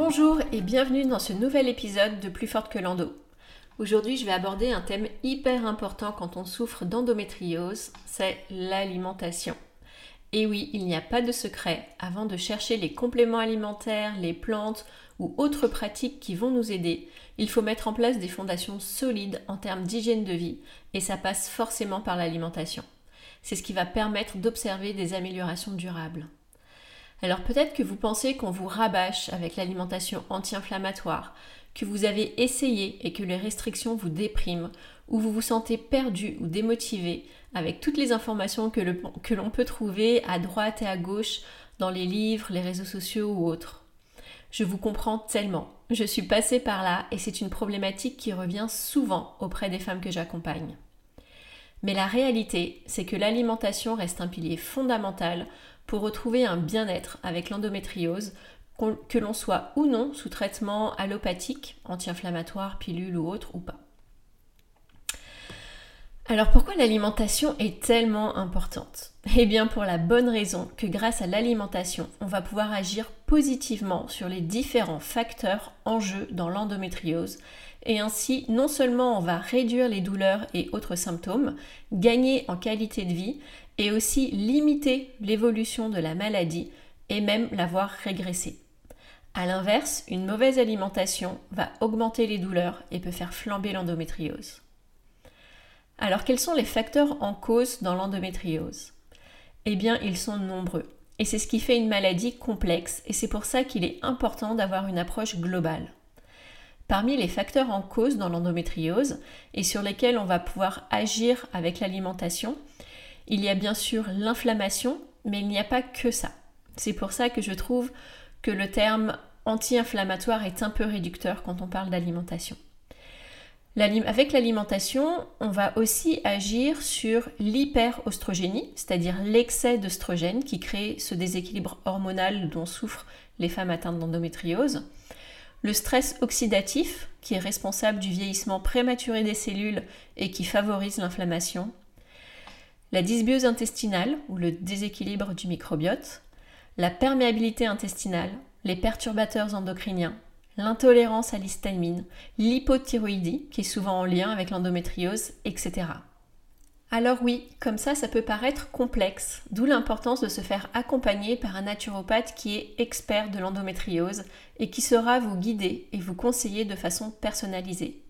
Bonjour et bienvenue dans ce nouvel épisode de Plus forte que l'endo. Aujourd'hui, je vais aborder un thème hyper important quand on souffre d'endométriose, c'est l'alimentation. Et oui, il n'y a pas de secret, avant de chercher les compléments alimentaires, les plantes ou autres pratiques qui vont nous aider, il faut mettre en place des fondations solides en termes d'hygiène de vie, et ça passe forcément par l'alimentation. C'est ce qui va permettre d'observer des améliorations durables. Alors peut-être que vous pensez qu'on vous rabâche avec l'alimentation anti-inflammatoire, que vous avez essayé et que les restrictions vous dépriment, ou vous vous sentez perdu ou démotivé avec toutes les informations que l'on peut trouver à droite et à gauche dans les livres, les réseaux sociaux ou autres. Je vous comprends tellement. Je suis passée par là et c'est une problématique qui revient souvent auprès des femmes que j'accompagne. Mais la réalité, c'est que l'alimentation reste un pilier fondamental pour retrouver un bien-être avec l'endométriose, que l'on soit ou non sous traitement allopathique, anti-inflammatoire, pilule ou autre ou pas. Alors pourquoi l'alimentation est tellement importante? Eh bien pour la bonne raison que grâce à l'alimentation, on va pouvoir agir positivement sur les différents facteurs en jeu dans l'endométriose et ainsi non seulement on va réduire les douleurs et autres symptômes, gagner en qualité de vie et aussi limiter l'évolution de la maladie et même la voir régresser. A l'inverse, une mauvaise alimentation va augmenter les douleurs et peut faire flamber l'endométriose. Alors quels sont les facteurs en cause dans l'endométriose? Eh bien, ils sont nombreux. Et c'est ce qui fait une maladie complexe et c'est pour ça qu'il est important d'avoir une approche globale. Parmi les facteurs en cause dans l'endométriose et sur lesquels on va pouvoir agir avec l'alimentation, il y a bien sûr l'inflammation, mais il n'y a pas que ça. C'est pour ça que je trouve que le terme anti-inflammatoire est un peu réducteur quand on parle d'alimentation. Avec l'alimentation, on va aussi agir sur l'hyperostrogénie, c'est-à-dire l'excès d'oestrogène qui crée ce déséquilibre hormonal dont souffrent les femmes atteintes d'endométriose. Le stress oxydatif, qui est responsable du vieillissement prématuré des cellules et qui favorise l'inflammation la dysbiose intestinale ou le déséquilibre du microbiote, la perméabilité intestinale, les perturbateurs endocriniens, l'intolérance à l'histamine, l'hypothyroïdie qui est souvent en lien avec l'endométriose, etc. Alors oui, comme ça, ça peut paraître complexe, d'où l'importance de se faire accompagner par un naturopathe qui est expert de l'endométriose et qui saura vous guider et vous conseiller de façon personnalisée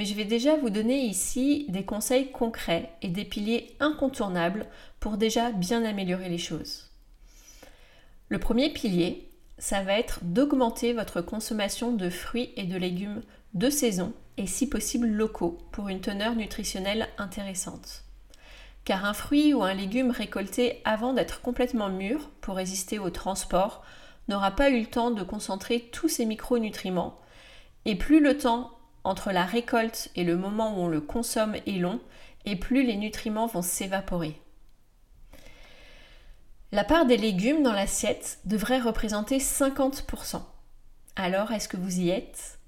mais je vais déjà vous donner ici des conseils concrets et des piliers incontournables pour déjà bien améliorer les choses. Le premier pilier, ça va être d'augmenter votre consommation de fruits et de légumes de saison et si possible locaux pour une teneur nutritionnelle intéressante. Car un fruit ou un légume récolté avant d'être complètement mûr pour résister au transport n'aura pas eu le temps de concentrer tous ses micronutriments et plus le temps entre la récolte et le moment où on le consomme est long, et plus les nutriments vont s'évaporer. La part des légumes dans l'assiette devrait représenter 50%. Alors, est-ce que vous y êtes?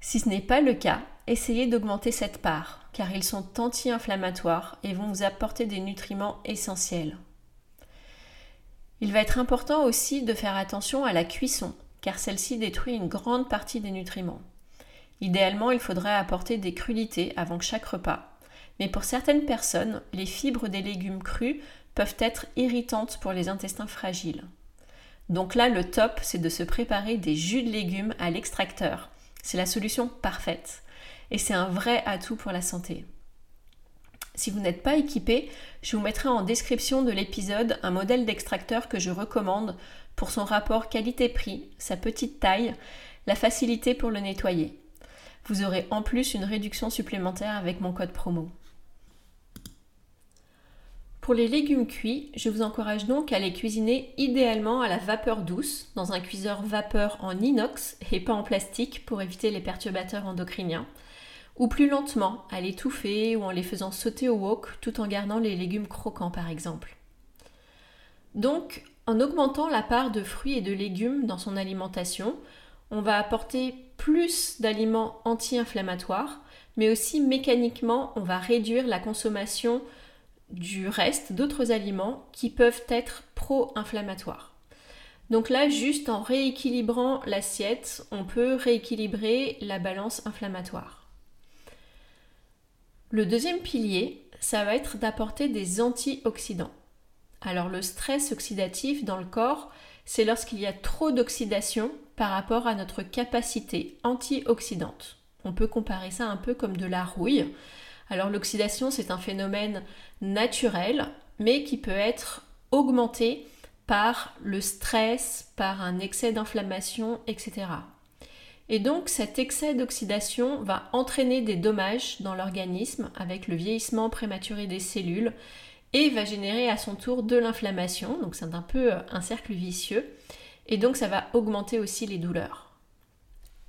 Si ce n'est pas le cas, essayez d'augmenter cette part, car ils sont anti-inflammatoires et vont vous apporter des nutriments essentiels. Il va être important aussi de faire attention à la cuisson, car celle-ci détruit une grande partie des nutriments. Idéalement, il faudrait apporter des crudités avant chaque repas. Mais pour certaines personnes, les fibres des légumes crus peuvent être irritantes pour les intestins fragiles. Donc là, le top, c'est de se préparer des jus de légumes à l'extracteur. C'est la solution parfaite. Et c'est un vrai atout pour la santé. Si vous n'êtes pas équipé, je vous mettrai en description de l'épisode un modèle d'extracteur que je recommande pour son rapport qualité-prix, sa petite taille, la facilité pour le nettoyer. Vous aurez en plus une réduction supplémentaire avec mon code promo. Pour les légumes cuits, je vous encourage donc à les cuisiner idéalement à la vapeur douce, dans un cuiseur vapeur en inox et pas en plastique pour éviter les perturbateurs endocriniens, ou plus lentement, à l'étouffer ou en les faisant sauter au wok tout en gardant les légumes croquants par exemple. Donc, en augmentant la part de fruits et de légumes dans son alimentation, on va apporter plus d'aliments anti-inflammatoires, mais aussi mécaniquement, on va réduire la consommation du reste d'autres aliments qui peuvent être pro-inflammatoires. Donc là, juste en rééquilibrant l'assiette, on peut rééquilibrer la balance inflammatoire. Le deuxième pilier, ça va être d'apporter des antioxydants. Alors le stress oxydatif dans le corps, c'est lorsqu'il y a trop d'oxydation par rapport à notre capacité antioxydante. On peut comparer ça un peu comme de la rouille. Alors l'oxydation, c'est un phénomène naturel, mais qui peut être augmenté par le stress, par un excès d'inflammation, etc. Et donc cet excès d'oxydation va entraîner des dommages dans l'organisme avec le vieillissement prématuré des cellules et va générer à son tour de l'inflammation, donc c'est un peu un cercle vicieux, et donc ça va augmenter aussi les douleurs.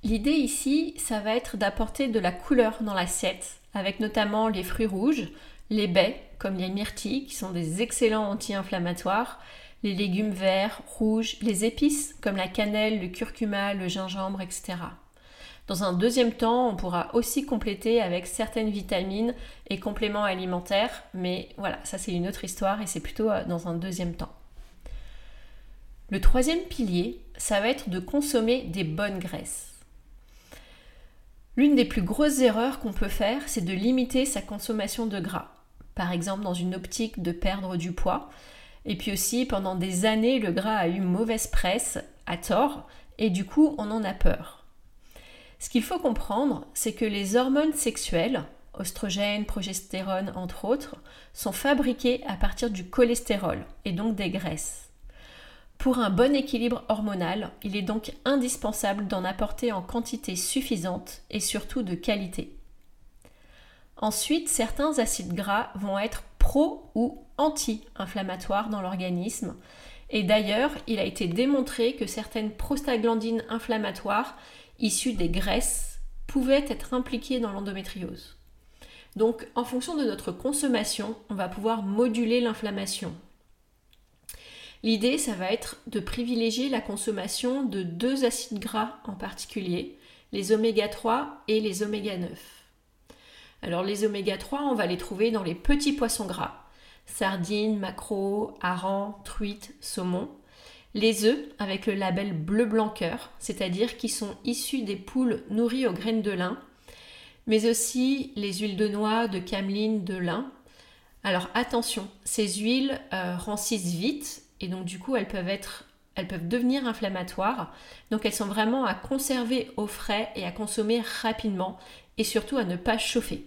L'idée ici, ça va être d'apporter de la couleur dans l'assiette avec notamment les fruits rouges, les baies, comme les myrtilles, qui sont des excellents anti-inflammatoires, les légumes verts, rouges, les épices, comme la cannelle, le curcuma, le gingembre, etc. Dans un deuxième temps, on pourra aussi compléter avec certaines vitamines et compléments alimentaires, mais voilà, ça c'est une autre histoire et c'est plutôt euh, dans un deuxième temps. Le troisième pilier, ça va être de consommer des bonnes graisses. L'une des plus grosses erreurs qu'on peut faire, c'est de limiter sa consommation de gras. Par exemple, dans une optique de perdre du poids. Et puis aussi, pendant des années, le gras a eu mauvaise presse, à tort, et du coup, on en a peur. Ce qu'il faut comprendre, c'est que les hormones sexuelles, oestrogènes, progestérone entre autres, sont fabriquées à partir du cholestérol et donc des graisses. Pour un bon équilibre hormonal, il est donc indispensable d'en apporter en quantité suffisante et surtout de qualité. Ensuite, certains acides gras vont être pro ou anti-inflammatoires dans l'organisme. Et d'ailleurs, il a été démontré que certaines prostaglandines inflammatoires issues des graisses pouvaient être impliquées dans l'endométriose. Donc, en fonction de notre consommation, on va pouvoir moduler l'inflammation L'idée, ça va être de privilégier la consommation de deux acides gras en particulier, les oméga 3 et les oméga 9. Alors les oméga 3, on va les trouver dans les petits poissons gras, sardines, maquereaux, harengs, truites, saumon. Les œufs avec le label bleu blanc cœur, c'est-à-dire qui sont issus des poules nourries aux graines de lin, mais aussi les huiles de noix, de cameline, de lin. Alors attention, ces huiles euh, rancissent vite et donc du coup elles peuvent devenir inflammatoires. Donc elles sont vraiment à conserver au frais et à consommer rapidement et surtout à ne pas chauffer.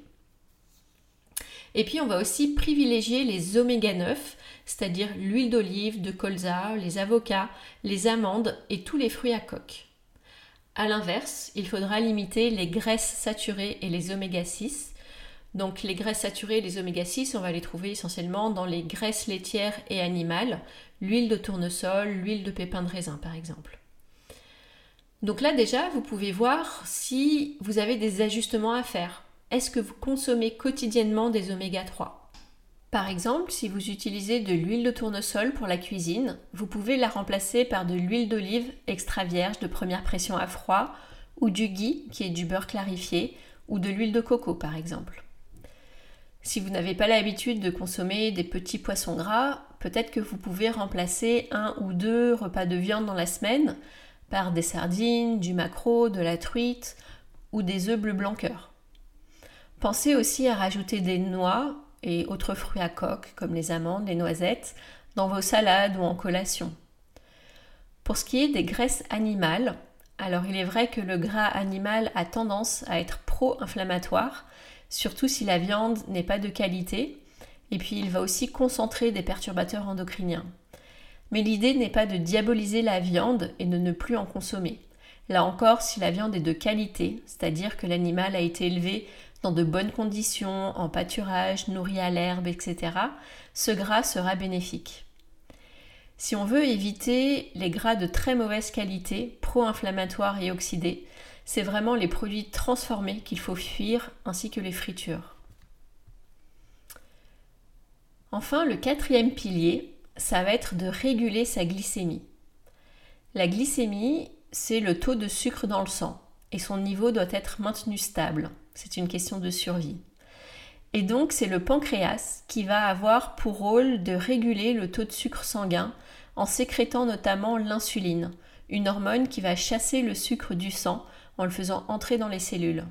Et puis on va aussi privilégier les oméga 9, c'est-à-dire l'huile d'olive, de colza, les avocats, les amandes et tous les fruits à coque. A l'inverse, il faudra limiter les graisses saturées et les oméga 6. Donc les graisses saturées les oméga 6, on va les trouver essentiellement dans les graisses laitières et animales, l'huile de tournesol, l'huile de pépins de raisin par exemple. Donc là déjà, vous pouvez voir si vous avez des ajustements à faire. Est-ce que vous consommez quotidiennement des oméga 3 Par exemple, si vous utilisez de l'huile de tournesol pour la cuisine, vous pouvez la remplacer par de l'huile d'olive extra vierge de première pression à froid ou du ghee qui est du beurre clarifié ou de l'huile de coco par exemple. Si vous n'avez pas l'habitude de consommer des petits poissons gras, peut-être que vous pouvez remplacer un ou deux repas de viande dans la semaine par des sardines, du maquereau, de la truite ou des œufs bleu blanc. Pensez aussi à rajouter des noix et autres fruits à coque comme les amandes, les noisettes dans vos salades ou en collation. Pour ce qui est des graisses animales, alors il est vrai que le gras animal a tendance à être pro-inflammatoire, surtout si la viande n'est pas de qualité, Et puis il va aussi concentrer des perturbateurs endocriniens. Mais l'idée n'est pas de diaboliser la viande et de ne plus en consommer. Là encore, si la viande est de qualité, c'est-à-dire que l'animal a été élevé dans de bonnes conditions, en pâturage, nourri à l'herbe, etc., ce gras sera bénéfique. Si on veut éviter les gras de très mauvaise qualité, pro-inflammatoires et oxydés, c'est vraiment les produits transformés qu'il faut fuir, ainsi que les fritures. Enfin, le quatrième pilier, ça va être de réguler sa glycémie. La glycémie, c'est le taux de sucre dans le sang et son niveau doit être maintenu stable. C'est une question de survie. Et donc c'est le pancréas qui va avoir pour rôle de réguler le taux de sucre sanguin en sécrétant notamment l'insuline, une hormone qui va chasser le sucre du sang en le faisant entrer dans les cellules.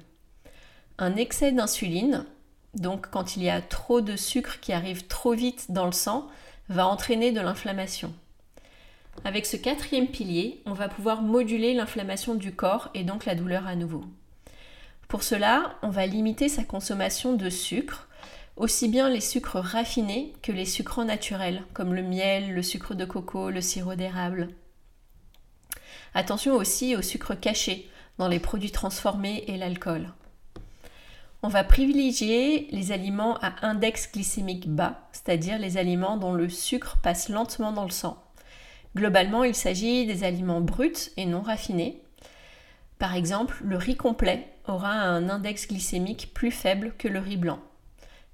Un excès d'insuline, donc quand il y a trop de sucre qui arrive trop vite dans le sang, va entraîner de l'inflammation. Avec ce quatrième pilier, on va pouvoir moduler l'inflammation du corps et donc la douleur à nouveau. Pour cela, on va limiter sa consommation de sucre, aussi bien les sucres raffinés que les sucres naturels, comme le miel, le sucre de coco, le sirop d'érable. Attention aussi aux sucres cachés dans les produits transformés et l'alcool. On va privilégier les aliments à index glycémique bas, c'est-à-dire les aliments dont le sucre passe lentement dans le sang. Globalement, il s'agit des aliments bruts et non raffinés. Par exemple, le riz complet aura un index glycémique plus faible que le riz blanc.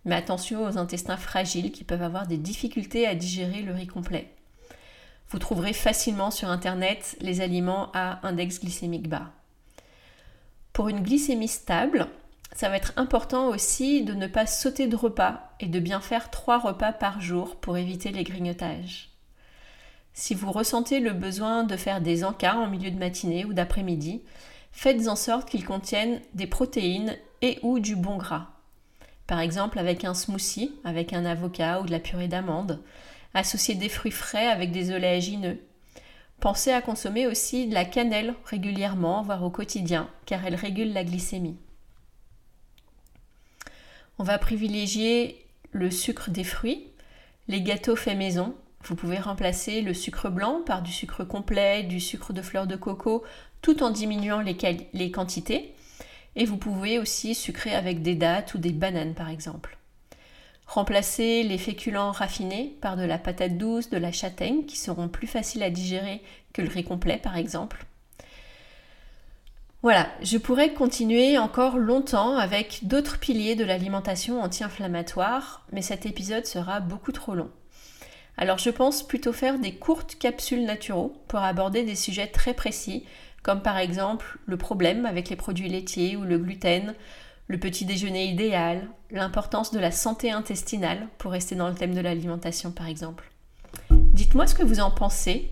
Mais attention aux intestins fragiles qui peuvent avoir des difficultés à digérer le riz complet. Vous trouverez facilement sur Internet les aliments à index glycémique bas. Pour une glycémie stable, ça va être important aussi de ne pas sauter de repas et de bien faire trois repas par jour pour éviter les grignotages. Si vous ressentez le besoin de faire des encas en milieu de matinée ou d'après-midi, faites en sorte qu'ils contiennent des protéines et ou du bon gras. Par exemple avec un smoothie, avec un avocat ou de la purée d'amandes. Associez des fruits frais avec des oléagineux. Pensez à consommer aussi de la cannelle régulièrement, voire au quotidien, car elle régule la glycémie. On va privilégier le sucre des fruits, les gâteaux faits maison, vous pouvez remplacer le sucre blanc par du sucre complet, du sucre de fleur de coco, tout en diminuant les, quantités. Et vous pouvez aussi sucrer avec des dattes ou des bananes par exemple. Remplacez les féculents raffinés par de la patate douce, de la châtaigne qui seront plus faciles à digérer que le riz complet par exemple. Voilà, je pourrais continuer encore longtemps avec d'autres piliers de l'alimentation anti-inflammatoire, mais cet épisode sera beaucoup trop long. Alors je pense plutôt faire des courtes capsules naturaux pour aborder des sujets très précis, comme par exemple le problème avec les produits laitiers ou le gluten, le petit déjeuner idéal, l'importance de la santé intestinale, pour rester dans le thème de l'alimentation par exemple. Dites-moi ce que vous en pensez.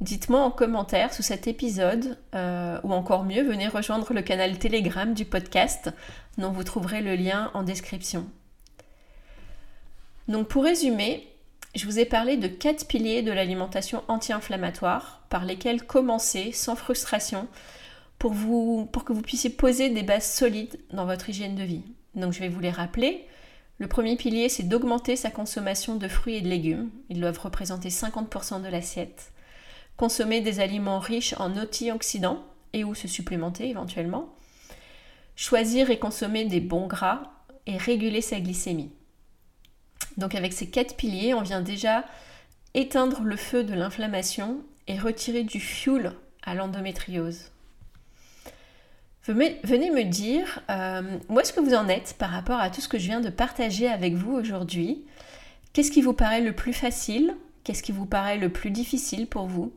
Dites-moi en commentaire sous cet épisode, euh, ou encore mieux, venez rejoindre le canal Telegram du podcast, dont vous trouverez le lien en description. Donc pour résumer, je vous ai parlé de quatre piliers de l'alimentation anti-inflammatoire par lesquels commencer sans frustration pour, que vous puissiez poser des bases solides dans votre hygiène de vie. Donc je vais vous les rappeler. Le premier pilier, c'est d'augmenter sa consommation de fruits et de légumes. Ils doivent représenter 50% de l'assiette. Consommer des aliments riches en antioxydants et ou se supplémenter éventuellement. Choisir et consommer des bons gras et réguler sa glycémie. Donc avec ces quatre piliers, on vient déjà éteindre le feu de l'inflammation et retirer du fuel à l'endométriose. Venez me dire euh, où est-ce que vous en êtes par rapport à tout ce que je viens de partager avec vous aujourd'hui? Qu'est-ce qui vous paraît le plus facile? Qu'est-ce qui vous paraît le plus difficile pour vous?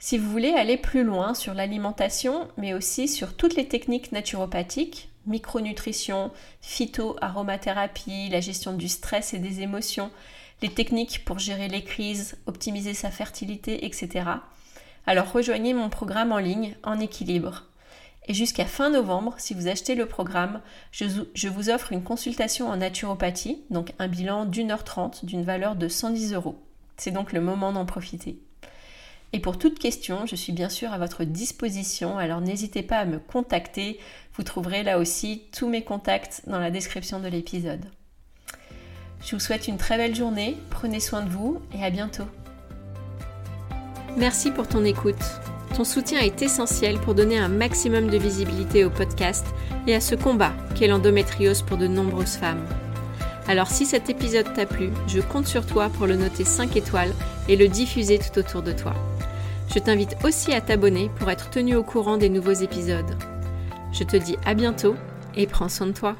Si vous voulez aller plus loin sur l'alimentation, mais aussi sur toutes les techniques naturopathiques, micronutrition, phyto-aromathérapie, la gestion du stress et des émotions, les techniques pour gérer les crises, optimiser sa fertilité, etc. Alors rejoignez mon programme en ligne en équilibre. Et jusqu'à fin novembre, si vous achetez le programme, je, vous offre une consultation en naturopathie, donc un bilan d'une heure trente d'une valeur de 110 euros. C'est donc le moment d'en profiter. Et pour toute question, je suis bien sûr à votre disposition, alors n'hésitez pas à me contacter. Vous trouverez là aussi tous mes contacts dans la description de l'épisode. Je vous souhaite une très belle journée, prenez soin de vous et à bientôt. Merci pour ton écoute. Ton soutien est essentiel pour donner un maximum de visibilité au podcast et à ce combat qu'est l'endométriose pour de nombreuses femmes. Alors si cet épisode t'a plu, je compte sur toi pour le noter 5 étoiles et le diffuser tout autour de toi. Je t'invite aussi à t'abonner pour être tenu au courant des nouveaux épisodes. Je te dis à bientôt et prends soin de toi.